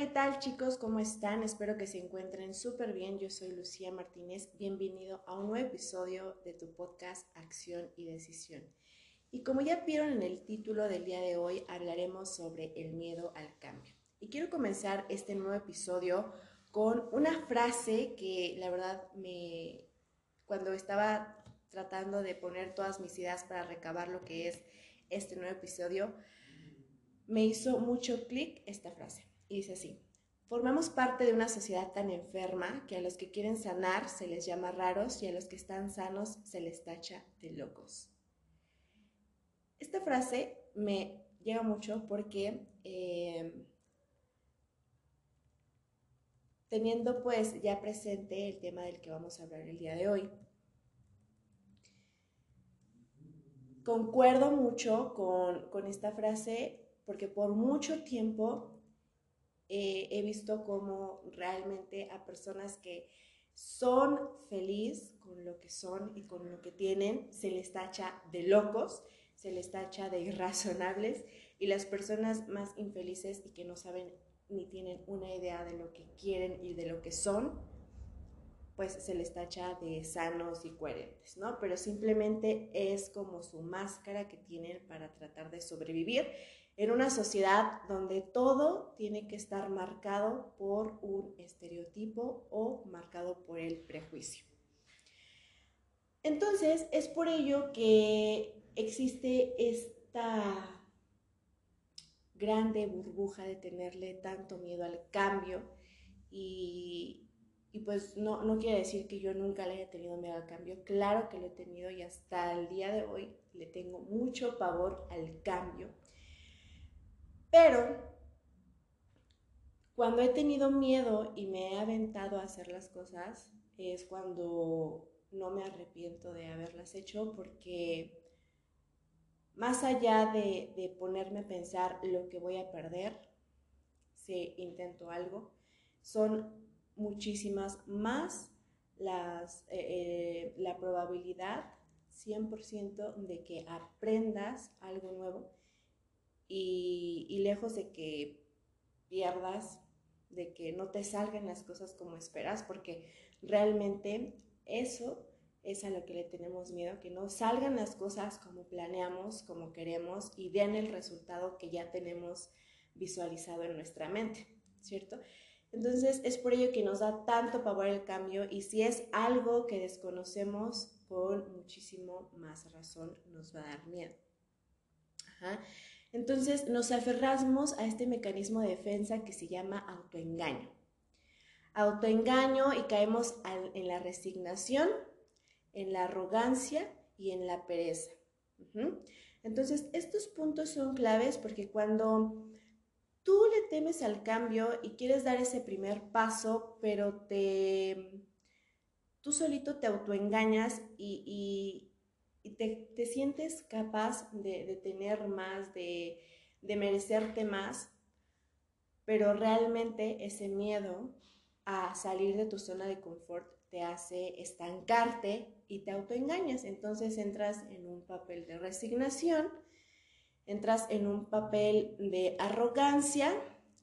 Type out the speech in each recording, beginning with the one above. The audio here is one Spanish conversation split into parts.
¿qué tal chicos? ¿Cómo están? Espero que se encuentren súper bien. Yo soy Lucía Martínez. Bienvenido a un nuevo episodio de tu podcast Acción y Decisión. Y como ya vieron en el título del día de hoy, hablaremos sobre el miedo al cambio. Y quiero comenzar este nuevo episodio con una frase que la verdad me, cuando estaba tratando de poner todas mis ideas para recabar lo que es este nuevo episodio, me hizo mucho clic esta frase. Y dice así, formamos parte de una sociedad tan enferma que a los que quieren sanar se les llama raros y a los que están sanos se les tacha de locos. Esta frase me llega mucho porque eh, teniendo pues ya presente el tema del que vamos a hablar el día de hoy, concuerdo mucho con, con esta frase porque por mucho tiempo eh, he visto como realmente a personas que son felices con lo que son y con lo que tienen, se les tacha de locos, se les tacha de irrazonables y las personas más infelices y que no saben ni tienen una idea de lo que quieren y de lo que son, pues se les tacha de sanos y coherentes, ¿no? Pero simplemente es como su máscara que tienen para tratar de sobrevivir en una sociedad donde todo tiene que estar marcado por un estereotipo o marcado por el prejuicio. Entonces, es por ello que existe esta grande burbuja de tenerle tanto miedo al cambio y, pues no, no quiere decir que yo nunca le haya tenido miedo al cambio, claro que lo he tenido y hasta el día de hoy le tengo mucho pavor al cambio pero cuando he tenido miedo y me he aventado a hacer las cosas, es cuando no me arrepiento de haberlas hecho porque más allá de, ponerme a pensar lo que voy a perder si intento algo, son muchísimas más las, eh, eh, la probabilidad 100% de que aprendas algo nuevo y, lejos de que pierdas, de que no te salgan las cosas como esperas, porque realmente eso es a lo que le tenemos miedo, que no salgan las cosas como planeamos, como queremos y den el resultado que ya tenemos visualizado en nuestra mente, ¿cierto? Entonces es por ello que nos da tanto pavor el cambio y si es algo que desconocemos, con muchísimo más razón nos va a dar miedo. Ajá. Entonces nos aferramos a este mecanismo de defensa que se llama autoengaño. Autoengaño y caemos en la resignación, en la arrogancia y en la pereza. Entonces, estos puntos son claves porque cuando tú le temes al cambio y quieres dar ese primer paso, pero te tú solito te autoengañas y, y te, sientes capaz de, tener más, de, de merecerte más, pero realmente ese miedo a salir de tu zona de confort te hace estancarte y te autoengañas. Entonces entras en un papel de resignación, entras en un papel de arrogancia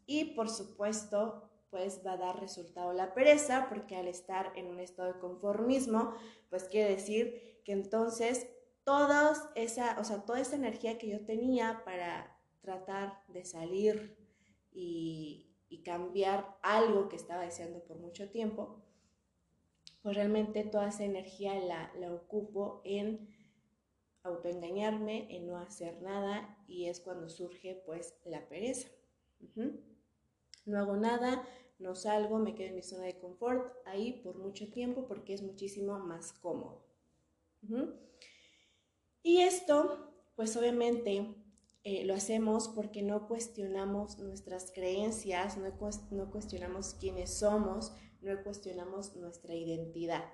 y por supuesto pues va a dar resultado la pereza porque al estar en un estado de conformismo pues quiere decir que entonces toda esa, o sea, toda esa energía que yo tenía para tratar de salir y, cambiar algo que estaba deseando por mucho tiempo, pues realmente toda esa energía la, ocupo en autoengañarme, en no hacer nada y es cuando surge pues la pereza. No hago nada, no salgo, me quedo en mi zona de confort ahí por mucho tiempo porque es muchísimo más cómodo. Y esto, pues obviamente eh, lo hacemos porque no cuestionamos nuestras creencias, no, no cuestionamos quiénes somos, no cuestionamos nuestra identidad.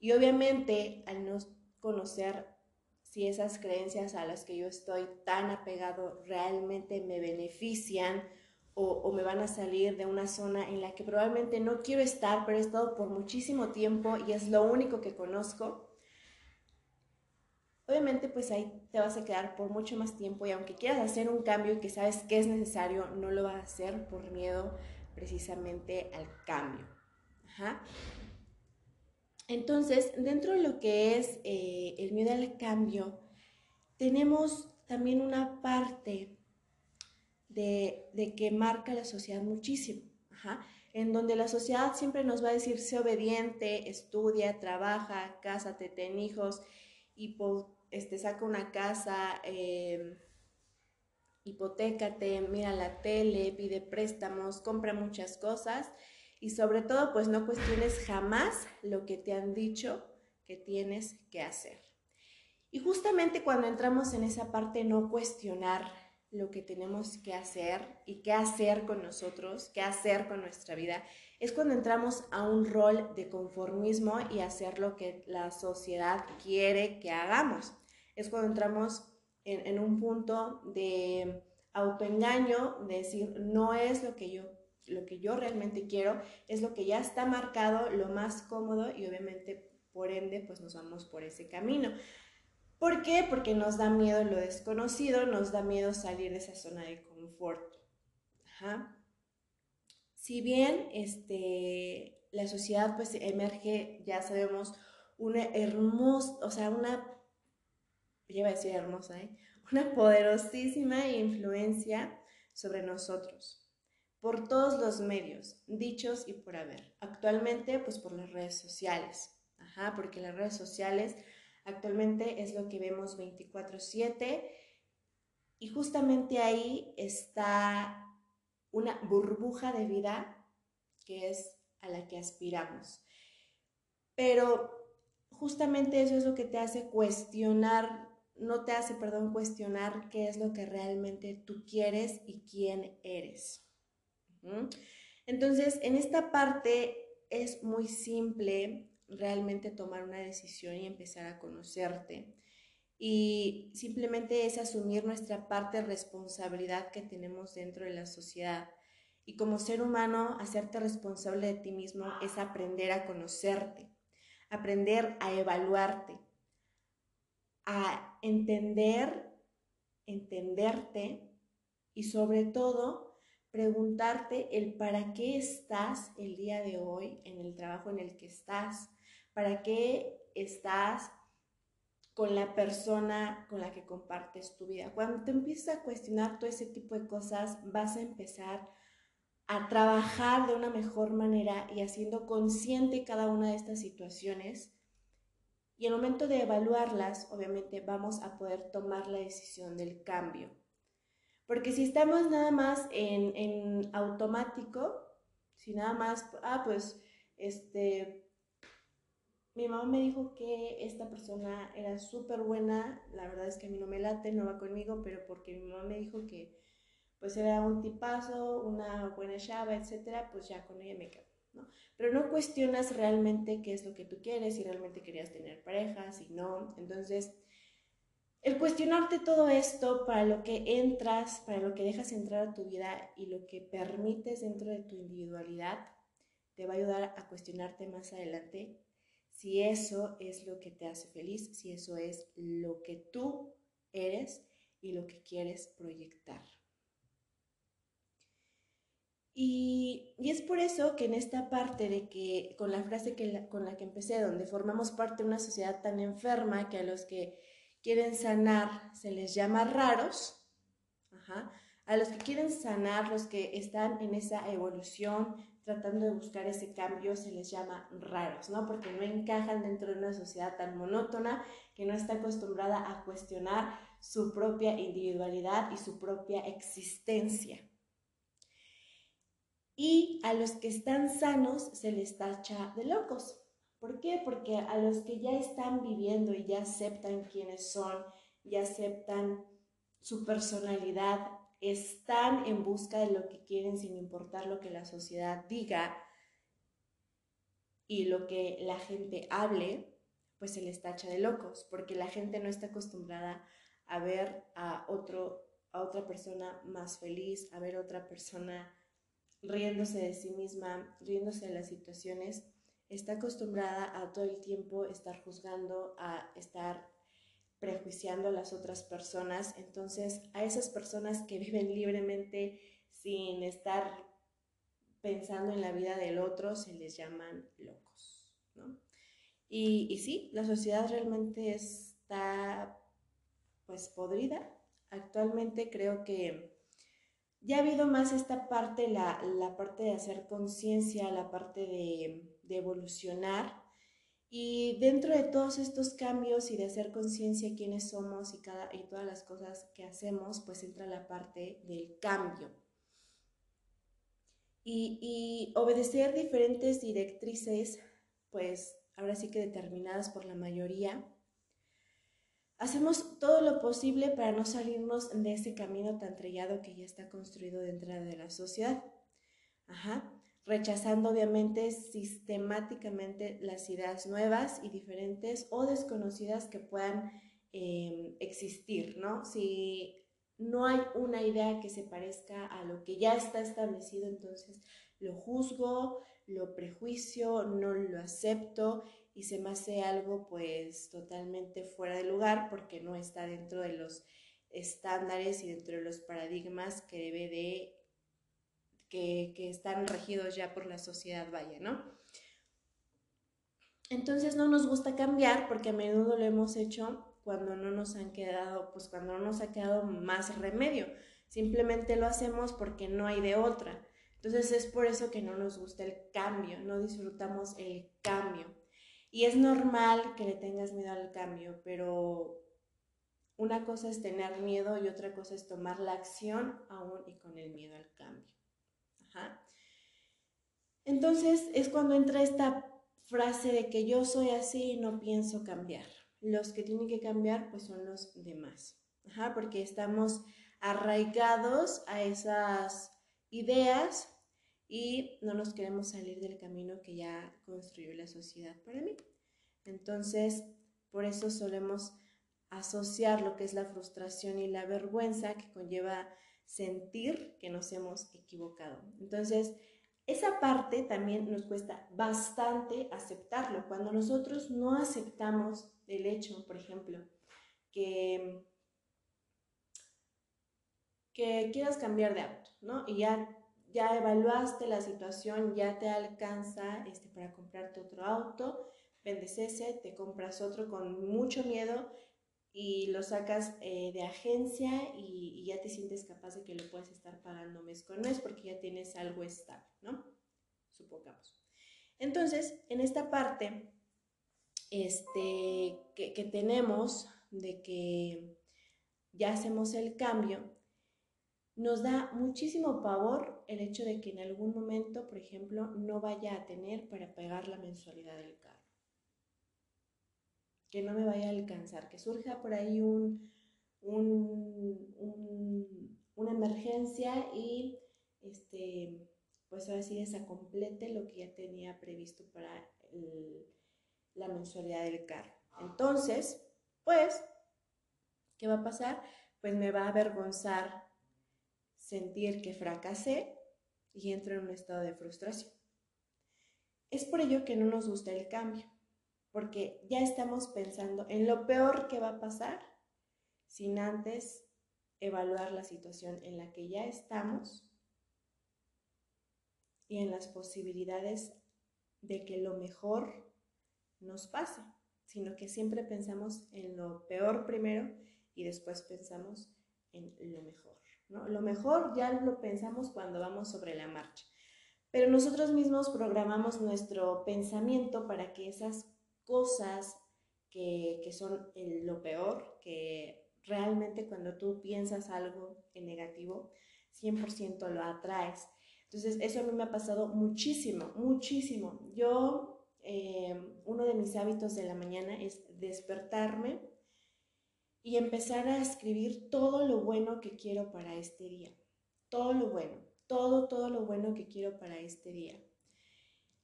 Y obviamente al no conocer si esas creencias a las que yo estoy tan apegado realmente me benefician o, o, me van a salir de una zona en la que probablemente no quiero estar, pero he estado por muchísimo tiempo y es lo único que conozco, obviamente pues ahí te vas a quedar por mucho más tiempo y aunque quieras hacer un cambio y que sabes que es necesario, no lo vas a hacer por miedo precisamente al cambio. Entonces, dentro de lo que es eh, el miedo al cambio, tenemos también una parte de, de que marca la sociedad muchísimo, en donde la sociedad siempre nos va a decir, sé obediente, estudia, trabaja, cásate, ten hijos, y este, saca una casa, eh, hipotecate, mira la tele, pide préstamos, compra muchas cosas y sobre todo pues no cuestiones jamás lo que te han dicho que tienes que hacer. Y justamente cuando entramos en esa parte no cuestionar lo que tenemos que hacer y qué hacer con nosotros, qué hacer con nuestra vida, es cuando entramos a un rol de conformismo y hacer lo que la sociedad quiere que hagamos. Es cuando entramos en, un punto de autoengaño, de decir, no es lo que yo lo que yo realmente quiero, es lo que ya está marcado, lo más cómodo y obviamente por ende pues nos vamos por ese camino. ¿Por qué? Porque nos da miedo lo desconocido, nos da miedo salir de esa zona de confort. Si bien este, la sociedad pues emerge, ya sabemos, una hermosa, o sea, una, iba a decir hermosa, ¿eh? una poderosísima influencia sobre nosotros por todos los medios, dichos y por haber. Actualmente, pues por las redes sociales, Ajá, porque las redes sociales Actualmente es lo que vemos 24/7 y justamente ahí está una burbuja de vida que es a la que aspiramos. Pero justamente eso es lo que te hace cuestionar, no te hace, perdón, cuestionar qué es lo que realmente tú quieres y quién eres. Entonces, en esta parte es muy simple realmente tomar una decisión y empezar a conocerte. Y simplemente es asumir nuestra parte de responsabilidad que tenemos dentro de la sociedad. Y como ser humano, hacerte responsable de ti mismo es aprender a conocerte, aprender a evaluarte, a entender, entenderte y sobre todo preguntarte el para qué estás el día de hoy en el trabajo en el que estás, ¿Para qué estás con la persona con la que compartes tu vida? Cuando te empiezas a cuestionar todo ese tipo de cosas, vas a empezar a trabajar de una mejor manera y haciendo consciente cada una de estas situaciones. Y el momento de evaluarlas, obviamente vamos a poder tomar la decisión del cambio. Porque si estamos nada más en, en automático, si nada más, ah, pues, este, mi mamá me dijo que esta persona era súper buena, la verdad es que a mí no me late, no va conmigo, pero porque mi mamá me dijo que pues era un tipazo, una buena chava, etcétera, pues ya con ella me quedo, Pero no cuestionas realmente qué es lo que tú quieres, si realmente querías tener pareja, si no. Entonces, el cuestionarte todo esto para lo que entras, para lo que dejas entrar a tu vida y lo que permites dentro de tu individualidad, te va a ayudar a cuestionarte más adelante si eso es lo que te hace feliz, si eso es lo que tú eres y lo que quieres proyectar. Y, es por eso que en esta parte de que, con la frase que con la que empecé, donde formamos parte de una sociedad tan enferma que a los que quieren sanar se les llama raros, a los que quieren sanar, los que están en esa evolución, tratando de buscar ese cambio se les llama raros, ¿no? Porque no encajan dentro de una sociedad tan monótona que no está acostumbrada a cuestionar su propia individualidad y su propia existencia. Y a los que están sanos se les tacha de locos. ¿Por qué? Porque a los que ya están viviendo y ya aceptan quiénes son, ya aceptan su personalidad, están en busca de lo que quieren sin importar lo que la sociedad diga y lo que la gente hable, pues se les tacha de locos, porque la gente no está acostumbrada a ver a, otro, a otra persona más feliz, a ver a otra persona riéndose de sí misma, riéndose de las situaciones, está acostumbrada a todo el tiempo estar juzgando, a estar prejuiciando a las otras personas. Entonces, a esas personas que viven libremente sin estar pensando en la vida del otro, se les llaman locos, ¿no? Y, y sí, la sociedad realmente está pues podrida. Actualmente creo que ya ha habido más esta parte, la, parte de hacer conciencia, la parte de, de, evolucionar. Y dentro de todos estos cambios y de hacer conciencia quiénes somos y, cada, y todas las cosas que hacemos, pues entra la parte del cambio y, obedecer diferentes directrices, pues ahora sí que determinadas por la mayoría, hacemos todo lo posible para no salirnos de ese camino tan trillado que ya está construido dentro de la sociedad. Rechazando obviamente sistemáticamente las ideas nuevas y diferentes o desconocidas que puedan eh, existir, ¿no? Si no hay una idea que se parezca a lo que ya está establecido, entonces lo juzgo, lo prejuicio, no lo acepto y se me hace algo pues totalmente fuera de lugar porque no está dentro de los estándares y dentro de los paradigmas que debe de, que, que están regidos ya por la sociedad, vaya, ¿no? Entonces no nos gusta cambiar porque a menudo lo hemos hecho cuando no nos han quedado, pues cuando no nos ha quedado más remedio. Simplemente lo hacemos porque no hay de otra. Entonces es por eso que no nos gusta el cambio, no disfrutamos el cambio. Y es normal que le tengas miedo al cambio, pero una cosa es tener miedo y otra cosa es tomar la acción aún y con el miedo al cambio. Entonces es cuando entra esta frase de que yo soy así y no pienso cambiar. Los que tienen que cambiar pues son los demás, porque estamos arraigados a esas ideas y no nos queremos salir del camino que ya construyó la sociedad para mí. Entonces, por eso solemos asociar lo que es la frustración y la vergüenza que conlleva sentir que nos hemos equivocado. Entonces, esa parte también nos cuesta bastante aceptarlo. Cuando nosotros no aceptamos el hecho, por ejemplo, que, que quieras cambiar de auto, ¿no? Y ya, ya evaluaste la situación, ya te alcanza este, para comprarte otro auto, vendes ese, te compras otro con mucho miedo y lo sacas eh, de agencia y, y, ya te sientes capaz de que lo puedes estar pagando mes con mes porque ya tienes algo estable, ¿no? Supongamos. Entonces, en esta parte, este, que, que tenemos de que ya hacemos el cambio, nos da muchísimo pavor el hecho de que en algún momento, por ejemplo, no vaya a tener para pagar la mensualidad del carro. Que no me vaya a alcanzar, que surja por ahí un, un, una emergencia y este, pues ahora sí desacomplete lo que ya tenía previsto para la mensualidad del carro. Entonces, pues, ¿qué va a pasar? Pues me va a avergonzar sentir que fracasé y entro en un estado de frustración. Es por ello que no nos gusta el cambio, porque ya estamos pensando en lo peor que va a pasar sin antes evaluar la situación en la que ya estamos y en las posibilidades de que lo mejor nos pasa, sino que siempre pensamos en lo peor primero y después pensamos en lo mejor. Lo mejor ya lo pensamos cuando vamos sobre la marcha, pero nosotros mismos programamos nuestro pensamiento para que esas cosas que, que son lo peor, que realmente cuando tú piensas algo en negativo, 100% lo atraes. Entonces, eso a mí me ha pasado muchísimo, muchísimo. Yo eh, uno de mis hábitos de la mañana es despertarme y empezar a escribir todo lo bueno que quiero para este día. Todo lo bueno, todo, todo lo bueno que quiero para este día.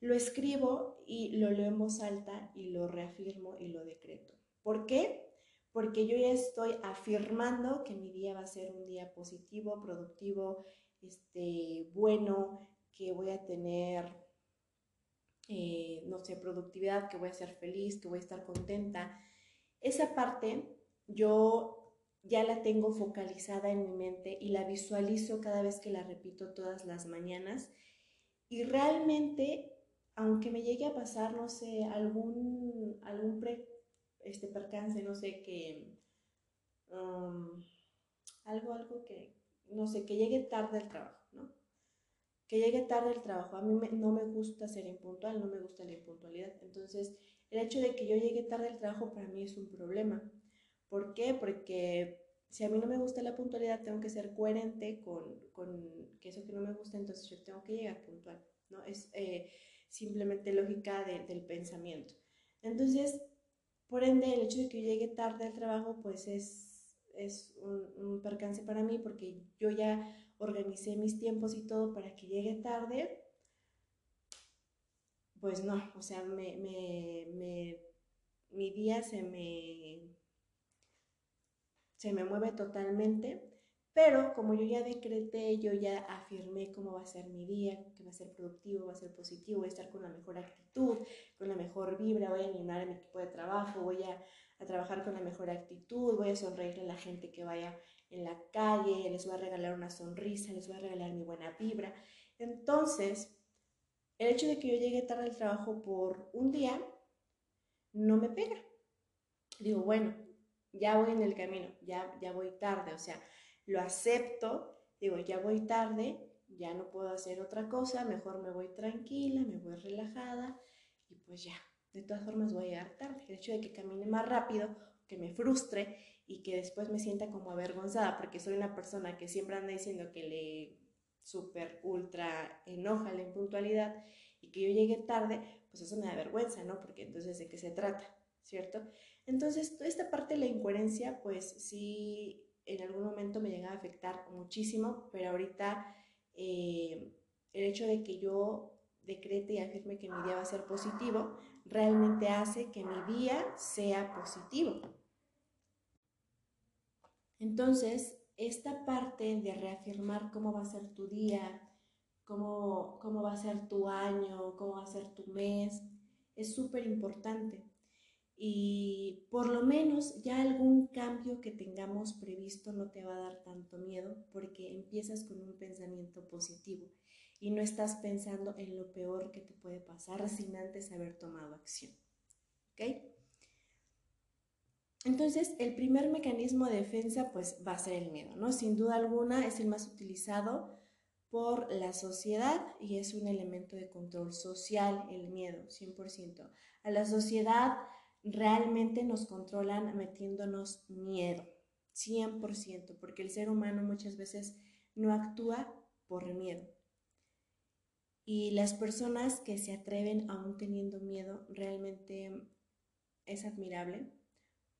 Lo escribo y lo leo en voz alta y lo reafirmo y lo decreto. ¿Por qué? Porque yo ya estoy afirmando que mi día va a ser un día positivo, productivo, este, bueno, que voy a tener eh, no sé, productividad, que voy a ser feliz, que voy a estar contenta. Esa parte yo ya la tengo focalizada en mi mente y la visualizo cada vez que la repito todas las mañanas. Y realmente, aunque me llegue a pasar, no sé, algún, algún este, percance, no sé, que... Um, algo, algo que, no sé, que llegue tarde al trabajo, ¿no? Que llegue tarde al trabajo. A mí no me gusta ser impuntual, no me gusta la impuntualidad. Entonces, el hecho de que yo llegue tarde al trabajo para mí es un problema. ¿Por qué? Porque si a mí no me gusta la puntualidad, tengo que ser coherente con, con que eso que no me gusta, entonces yo tengo que llegar puntual, ¿no? Es eh, simplemente lógica del pensamiento. Entonces, por ende, el hecho de que yo llegue tarde al trabajo, pues es, es un, percance para mí porque yo ya organicé mis tiempos y todo para que llegue tarde, pues no, o sea, me, me, mi día se me, se me mueve totalmente, pero como yo ya decreté, yo ya afirmé cómo va a ser mi día, que va a ser productivo, va a ser positivo, voy a estar con la mejor actitud, con la mejor vibra, voy a animar a mi equipo de trabajo, voy a, a trabajar con la mejor actitud, voy a sonreírle a la gente que vaya en la calle, les voy a regalar una sonrisa, les voy a regalar mi buena vibra. Entonces, el hecho de que yo llegue tarde al trabajo por un día no me pega. Digo, bueno, ya voy en el camino, ya, ya voy tarde, o sea, lo acepto, digo, ya voy tarde, ya no puedo hacer otra cosa, mejor me voy tranquila, me voy relajada y pues ya, de todas formas voy a llegar tarde. El hecho de que camine más rápido, que me frustre y que después me sienta como avergonzada porque soy una persona que siempre anda diciendo que le súper ultra enoja la impuntualidad y que yo llegue tarde, pues eso me da vergüenza, ¿no? Porque entonces de qué se trata, ¿cierto? Entonces, esta parte de la incoherencia, pues sí, en algún momento me llega a afectar muchísimo, pero ahorita eh, el hecho de que yo decrete y afirme que mi día va a ser positivo, realmente hace que mi día sea positivo. Entonces, esta parte de reafirmar cómo va a ser tu día, cómo, cómo va a ser tu año, cómo va a ser tu mes, es súper importante. Y por lo menos ya algún cambio que tengamos previsto no te va a dar tanto miedo porque empiezas con un pensamiento positivo y no estás pensando en lo peor que te puede pasar sin antes haber tomado acción. ¿Ok? Entonces, el primer mecanismo de defensa pues va a ser el miedo, ¿no? Sin duda alguna es el más utilizado por la sociedad y es un elemento de control social, el miedo, 100%. A la sociedad realmente nos controlan metiéndonos miedo, 100%, porque el ser humano muchas veces no actúa por miedo. Y las personas que se atreven aún teniendo miedo realmente es admirable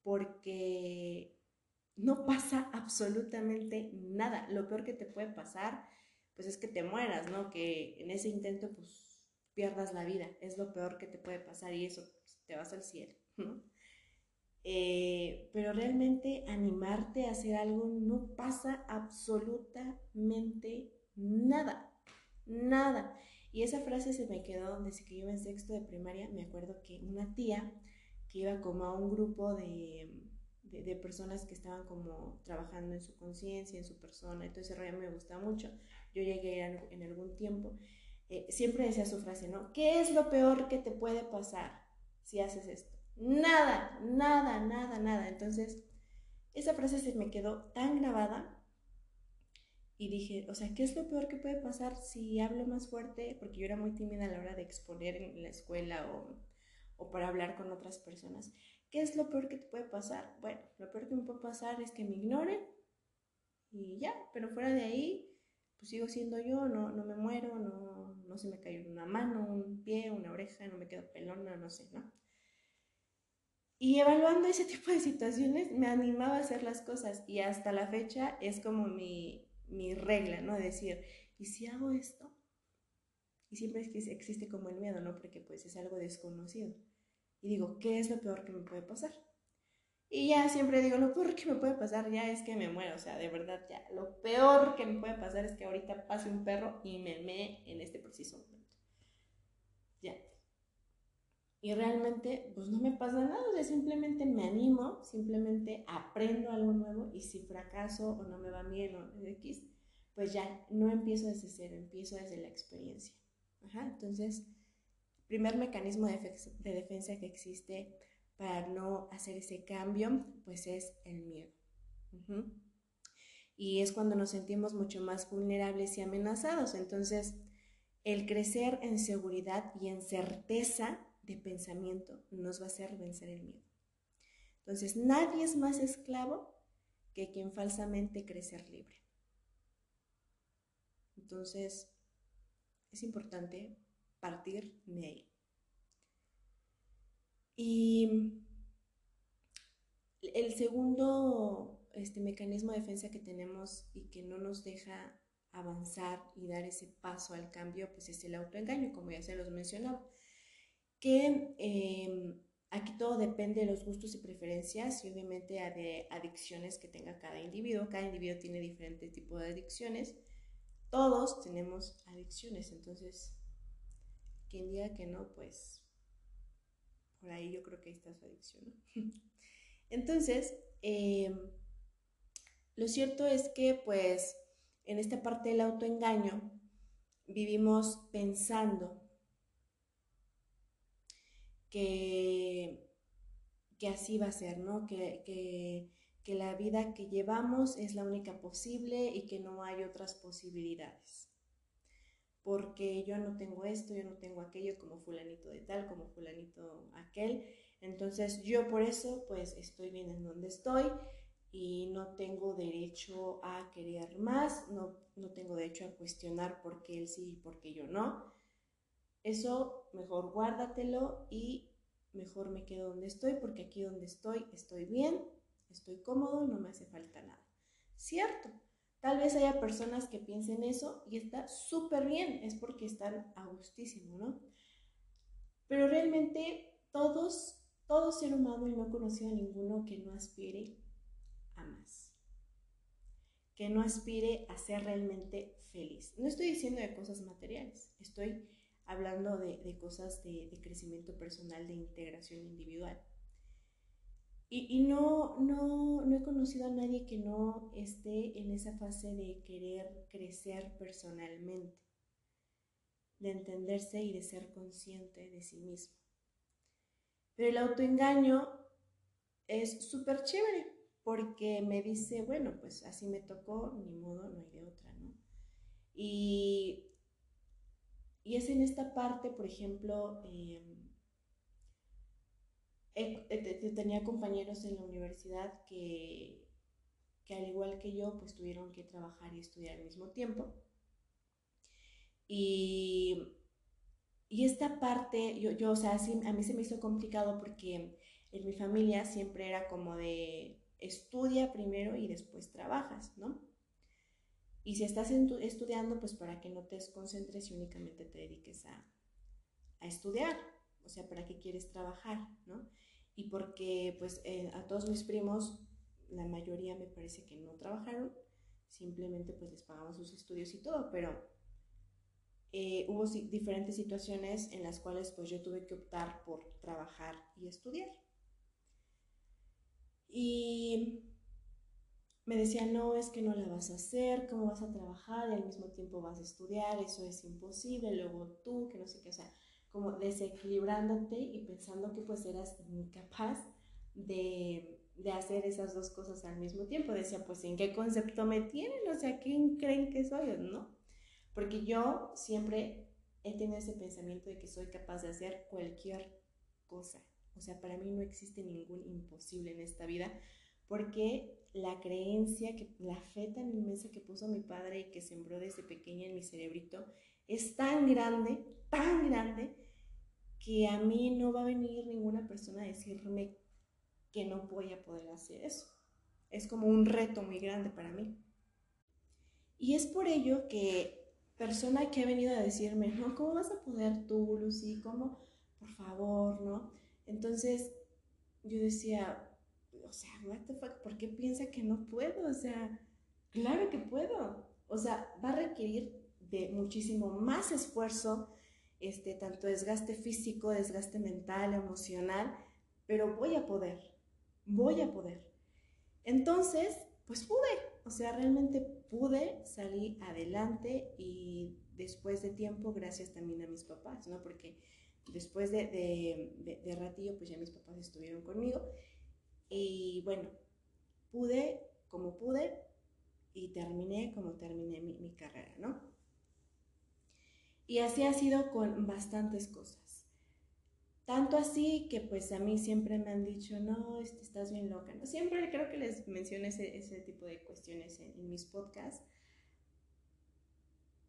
porque no pasa absolutamente nada. Lo peor que te puede pasar, pues es que te mueras, ¿no? Que en ese intento, pues pierdas la vida. Es lo peor que te puede pasar y eso, te vas al cielo, Eh, pero realmente animarte a hacer algo no pasa absolutamente nada, nada. Y esa frase se me quedó desde que yo en sexto de primaria. Me acuerdo que una tía que iba como a un grupo de, de, personas que estaban como trabajando en su conciencia, en su persona, entonces ese me gusta mucho. Yo llegué en, en algún tiempo, eh, siempre decía su frase, ¿no? ¿Qué es lo peor que te puede pasar si haces esto? Nada, nada, nada, nada. Entonces, esa frase se me quedó tan grabada y dije, o sea, ¿qué es lo peor que puede pasar si hablo más fuerte? Porque yo era muy tímida a la hora de exponer en la escuela o o para hablar con otras personas. ¿Qué es lo peor que te puede pasar? Bueno, lo peor que me puede pasar es que me ignoren y ya, pero fuera de ahí, pues sigo siendo yo, no, no me muero, no, no se me cae una mano, un pie, una oreja, no me quedo pelona, no sé, ¿no? Y evaluando ese tipo de situaciones me animaba a hacer las cosas y hasta la fecha es como mi, mi regla, ¿no? Decir, ¿y si hago esto? Y siempre existe como el miedo, ¿no? Porque pues es algo desconocido y digo, ¿qué es lo peor que me puede pasar? Y ya siempre digo, lo peor que me puede pasar ya es que me muero, o sea, de verdad, ya, lo peor que me puede pasar es que ahorita pase un perro y me mee en este preciso momento. Ya. Y realmente pues no me pasa nada, o sea, simplemente me animo, simplemente aprendo algo nuevo y si fracaso o no me va bien o X, pues ya no empiezo desde cero, empiezo desde la experiencia. Ajá, entonces, primer mecanismo de, defensa que existe para no hacer ese cambio, pues es el miedo. Y es cuando nos sentimos mucho más vulnerables y amenazados. Entonces, el crecer en seguridad y en certeza de pensamiento nos va a hacer vencer el miedo. Entonces, nadie es más esclavo que quien falsamente cree ser libre. Entonces, es importante partir de ahí. Y el segundo este mecanismo de defensa que tenemos y que no nos deja avanzar y dar ese paso al cambio, pues es el autoengaño, como ya se los mencionaba. Que em, aquí todo depende de los gustos y preferencias y obviamente de adicciones que tenga cada individuo. Cada individuo tiene diferentes tipos de adicciones. Todos tenemos adicciones, entonces, quien diga que no, pues por ahí yo creo que ahí está su adicción. entonces, em, lo cierto es que pues en esta parte del autoengaño vivimos pensando que, que así va a ser, ¿no? Que, que, la vida que llevamos es la única posible y que no hay otras posibilidades. Porque yo no tengo esto, yo no tengo aquello como fulanito de tal, como fulanito aquel. Entonces yo por eso pues estoy bien en donde estoy y no tengo derecho a querer más, no, no tengo derecho a cuestionar por qué él sí y por qué yo no. Eso mejor guárdatelo y mejor me quedo donde estoy porque aquí donde estoy estoy bien, estoy cómodo, no me hace falta nada. Cierto, tal vez haya personas que piensen eso y está súper bien, es porque están a gustísimo, ¿no? Pero realmente todos, todo ser humano, y no he conocido a ninguno que no aspire más. Que no aspire a ser realmente feliz. No estoy diciendo de cosas materiales, estoy hablando de, cosas de, crecimiento personal, de integración individual. Y, no, no, no he conocido a nadie que no esté en esa fase de querer crecer personalmente, de entenderse y de ser consciente de sí mismo. Pero el autoengaño es súper chévere, porque me dice, bueno, pues así me tocó, ni modo, no hay de otra, ¿no? Y, y es en esta parte, por ejemplo, em, tenía compañeros en la universidad que, que al igual que yo, pues tuvieron que trabajar y estudiar al mismo tiempo. Y, y esta parte, yo, yo o sea, a mí se me hizo complicado porque en mi familia siempre era como de, estudia primero y después trabajas, ¿no? Y si estás estudiando, pues para que no te desconcentres y únicamente te dediques a, estudiar, o sea, para qué quieres trabajar, ¿no? Y porque pues eh, a todos mis primos, la mayoría me parece que no trabajaron, simplemente pues les pagamos sus estudios y todo, pero eh, hubo diferentes situaciones en las cuales pues yo tuve que optar por trabajar y estudiar. Y me decía, no, es que no la vas a hacer, ¿cómo vas a trabajar y al mismo tiempo vas a estudiar? Eso es imposible, luego tú, que no sé qué, o sea, como desequilibrándote y pensando que pues eras incapaz de, de hacer esas dos cosas al mismo tiempo. Decía, pues ¿en qué concepto me tienen? O sea, ¿quién creen que soy? ¿No? Porque yo siempre he tenido ese pensamiento de que soy capaz de hacer cualquier cosa. O sea, para mí no existe ningún imposible en esta vida porque la creencia, que, la fe tan inmensa que puso mi padre y que sembró desde pequeña en mi cerebrito es tan grande, tan grande, que a mí no va a venir ninguna persona a decirme que no voy a poder hacer eso. Es como un reto muy grande para mí. Y es por ello que persona que ha venido a decirme, no, ¿cómo vas a poder tú, Lucy? ¿Cómo? Por favor, ¿no? Entonces yo decía, o sea, what the fuck, ¿por qué piensa que no puedo? O sea, claro que puedo. O sea, va a requerir de muchísimo más esfuerzo este, tanto desgaste físico, desgaste mental, emocional, pero voy a poder, voy a poder. Entonces, pues pude, o sea, realmente pude salir adelante y después de tiempo, gracias también a mis papás, ¿no? Porque después de, de, ratillo, pues ya mis papás estuvieron conmigo y bueno, pude como pude y terminé como terminé mi, carrera, ¿no? Y así ha sido con bastantes cosas. Tanto así que pues a mí siempre me han dicho, no, estás bien loca. ¿no? Siempre creo que les mencioné ese, ese tipo de cuestiones en, en, mis podcasts.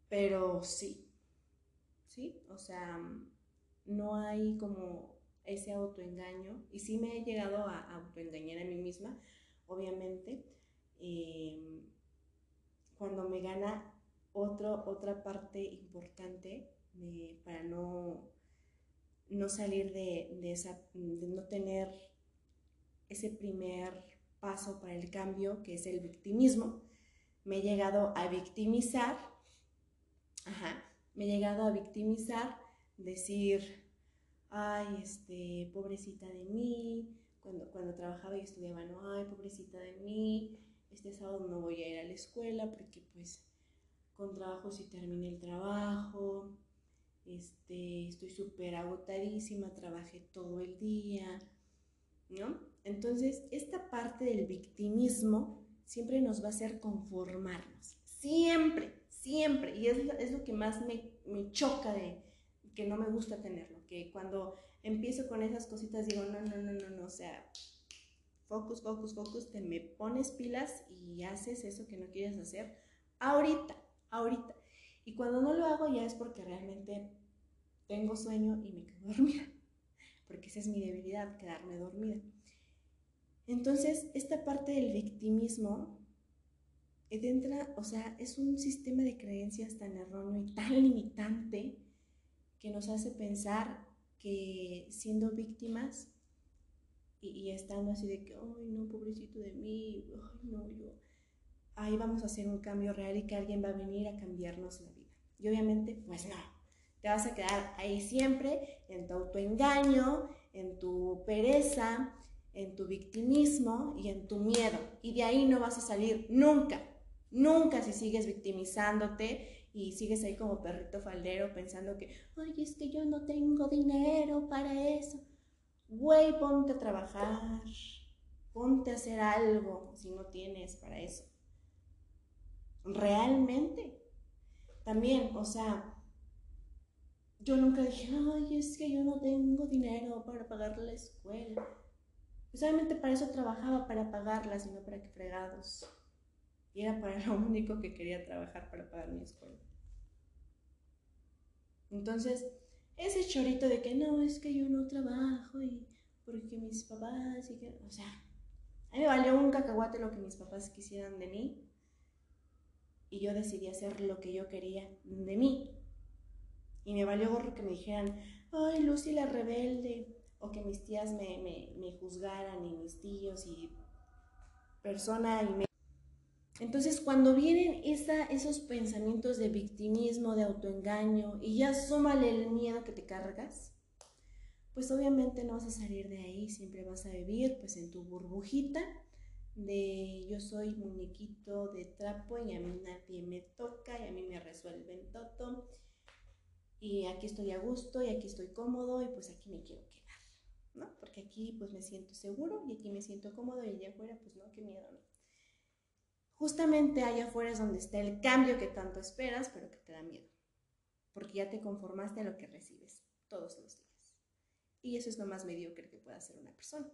Pero sí, sí, o sea, no hay como ese autoengaño. Y sí me he llegado a, autoengañar a mí misma, obviamente. Eh, cuando me gana otro, otra parte importante para no no salir de, esa, de no tener ese primer paso para el cambio, que es el victimismo. Me he llegado a victimizar, me he llegado a victimizar, decir, ay, este, pobrecita de mí, cuando, cuando trabajaba y estudiaba, no, ay, pobrecita de mí, este sábado no voy a ir a la escuela porque pues con trabajo si terminé el trabajo, este, estoy súper agotadísima, trabajé todo el día, ¿no? Entonces, esta parte del victimismo siempre nos va a hacer conformarnos, siempre, siempre, y es, es lo que más me, me, choca de que no me gusta tenerlo, que cuando empiezo con esas cositas digo, no, no, no, no, no, o sea, focus, focus, focus, te me pones pilas y haces eso que no quieres hacer ahorita, ahorita. Y cuando no lo hago ya es porque realmente tengo sueño y me quedo dormida, porque esa es mi debilidad, quedarme dormida. Entonces, esta parte del victimismo entra, o sea, es un sistema de creencias tan erróneo y tan limitante que nos hace pensar que siendo víctimas y, estando así de que, ay, no, pobrecito de mí, ay, no, yo, ahí vamos a hacer un cambio real y que alguien va a venir a cambiarnos la vida. Y obviamente, pues no, te vas a quedar ahí siempre en tu autoengaño, en tu pereza, en tu victimismo y en tu miedo. Y de ahí no vas a salir nunca, nunca si sigues victimizándote y sigues ahí como perrito faldero pensando que, ay, es que yo no tengo dinero para eso. Güey, ponte a trabajar, ponte a hacer algo si no tienes para eso. Realmente. También, o sea, yo nunca dije, ay, es que yo no tengo dinero para pagar la escuela. Pues obviamente para eso trabajaba, para pagarla, sino para que fregados. Y era para lo único que quería trabajar para pagar mi escuela. Entonces, ese chorito de que no, es que yo no trabajo y porque mis papás y que, o sea, a mí me valió un cacahuate lo que mis papás quisieran de mí y yo decidí hacer lo que yo quería de mí. Y me valió gorro que me dijeran, ay, Lucy la rebelde, o que mis tías me, me, me juzgaran, y mis tíos, y persona, y me... Entonces, cuando vienen esos pensamientos de victimismo, de autoengaño, y ya súmale el miedo que te cargas, pues obviamente no vas a salir de ahí, siempre vas a vivir pues en tu burbujita de yo soy muñequito de trapo y a mí nadie me toca y a mí me resuelven todo y aquí estoy a gusto y aquí estoy cómodo y pues aquí me quiero quedar, ¿no? Porque aquí pues me siento seguro y aquí me siento cómodo y allá afuera pues no, qué miedo, ¿no? Justamente allá afuera es donde está el cambio que tanto esperas pero que te da miedo, porque ya te conformaste a lo que recibes todos los días. Y eso es lo más mediocre que puede hacer una persona.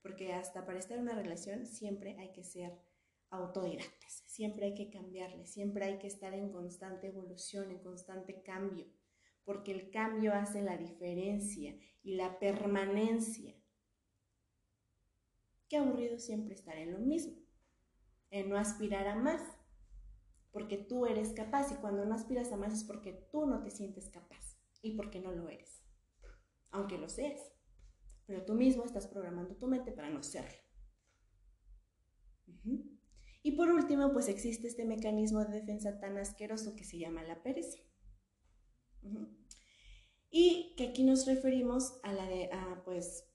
Porque hasta para estar en una relación siempre hay que ser autodidactas. Siempre hay que cambiarle, siempre hay que estar en constante evolución, en constante cambio, porque el cambio hace la diferencia y la permanencia. Qué aburrido siempre estar en lo mismo, en no aspirar a más, porque tú eres capaz y cuando no aspiras a más es porque tú no te sientes capaz y porque no lo eres, aunque lo seas, pero tú mismo estás programando tu mente para no serlo. Y por último, pues existe este mecanismo de defensa tan asqueroso que se llama la pereza. Y que aquí nos referimos a la de, pues,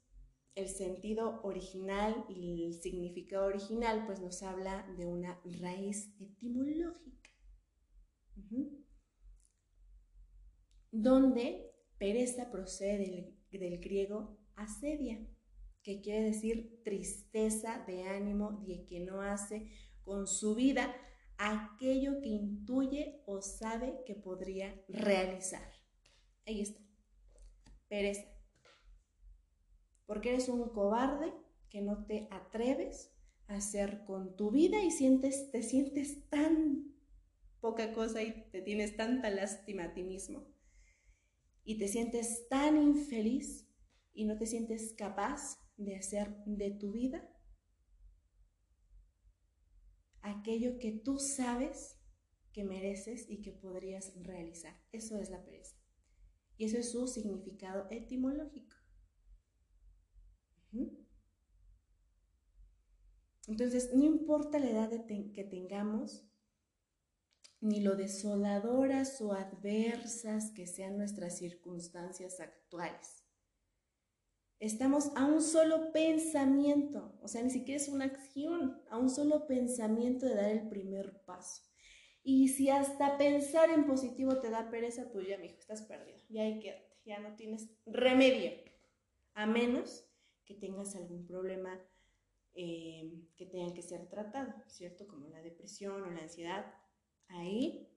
el sentido original y el significado original, pues nos habla de una raíz etimológica. Donde pereza procede del, griego asedia, que quiere decir tristeza de ánimo de que no hace con su vida aquello que intuye o sabe que podría realizar. Ahí está. Pereza. Porque eres un cobarde que no te atreves a hacer con tu vida y sientes, te sientes tan poca cosa y te tienes tanta lástima a ti mismo. Y te sientes tan infeliz y no te sientes capaz de hacer de tu vida aquello que tú sabes que mereces y que podrías realizar. Eso es la pereza. Y eso es su significado etimológico. Entonces, no importa la edad que tengamos, ni lo desoladoras o adversas que sean nuestras circunstancias actuales. Estamos a un solo pensamiento, o sea, ni siquiera es una acción, a un solo pensamiento de dar el primer paso. Y si hasta pensar en positivo te da pereza, pues ya, mijo, estás perdido, ya ahí quédate, ya no tienes remedio, a menos que tengas algún problema eh, que tenga que ser tratado, ¿cierto? Como la depresión o la ansiedad. Ahí,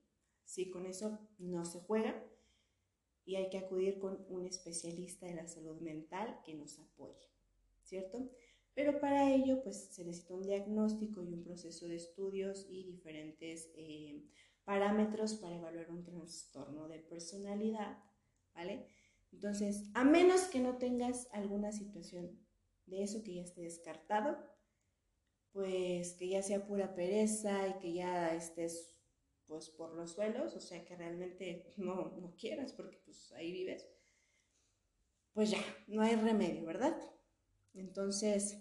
sí, con eso no se juega y hay que acudir con un especialista de la salud mental que nos apoye, ¿cierto? Pero para ello, pues se necesita un diagnóstico y un proceso de estudios y diferentes eh, parámetros para evaluar un trastorno de personalidad, ¿vale? Entonces, a menos que no tengas alguna situación de eso que ya esté descartado, pues que ya sea pura pereza y que ya estés pues por los suelos, o sea que realmente no, no quieras porque pues ahí vives, pues ya, no hay remedio, ¿verdad? Entonces,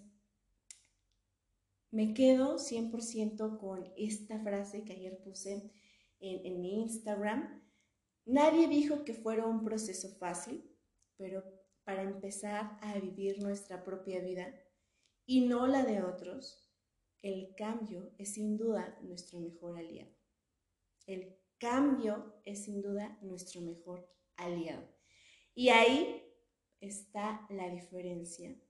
me quedo 100% con esta frase que ayer puse en, en mi Instagram. Nadie dijo que fuera un proceso fácil, pero para empezar a vivir nuestra propia vida y no la de otros, el cambio es sin duda nuestro mejor aliado. El cambio es sin duda nuestro mejor aliado. Y ahí está la diferencia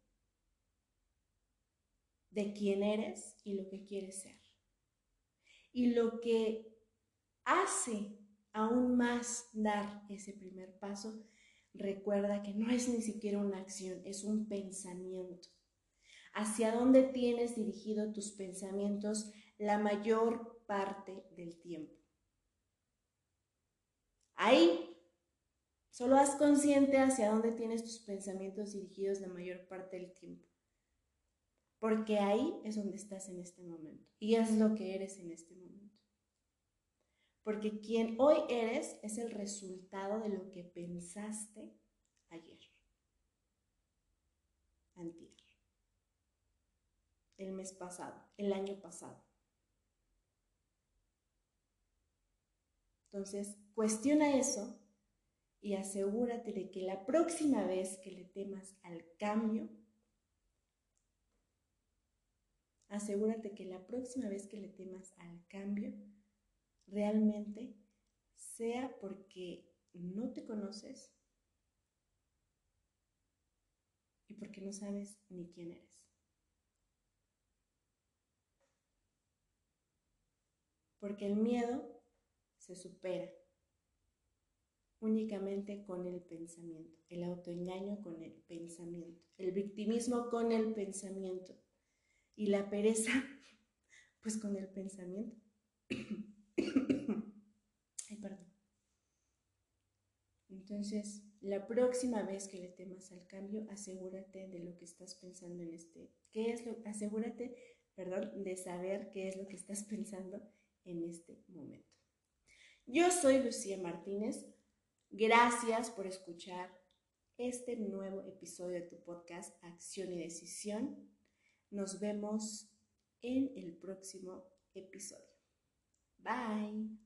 de quién eres y lo que quieres ser. Y lo que hace aún más dar ese primer paso, recuerda que no es ni siquiera una acción, es un pensamiento. Hacia dónde tienes dirigido tus pensamientos la mayor parte del tiempo. Ahí solo haz consciente hacia dónde tienes tus pensamientos dirigidos la mayor parte del tiempo. Porque ahí es donde estás en este momento y es lo que eres en este momento. Porque quien hoy eres es el resultado de lo que pensaste ayer, antier, el mes pasado, el año pasado. Entonces, cuestiona eso y asegúrate de que la próxima vez que le temas al cambio, asegúrate que la próxima vez que le temas al cambio, realmente sea porque no te conoces y porque no sabes ni quién eres. Porque el miedo se supera únicamente con el pensamiento, el autoengaño con el pensamiento, el victimismo con el pensamiento y la pereza pues con el pensamiento. Ay, perdón. Entonces, la próxima vez que le temas al cambio, asegúrate de lo que estás pensando en este, qué es lo, asegúrate, perdón, de saber qué es lo que estás pensando en este momento. Yo soy Lucía Martínez. Gracias por escuchar este nuevo episodio de tu podcast Acción y Decisión. Nos vemos en el próximo episodio. Bye.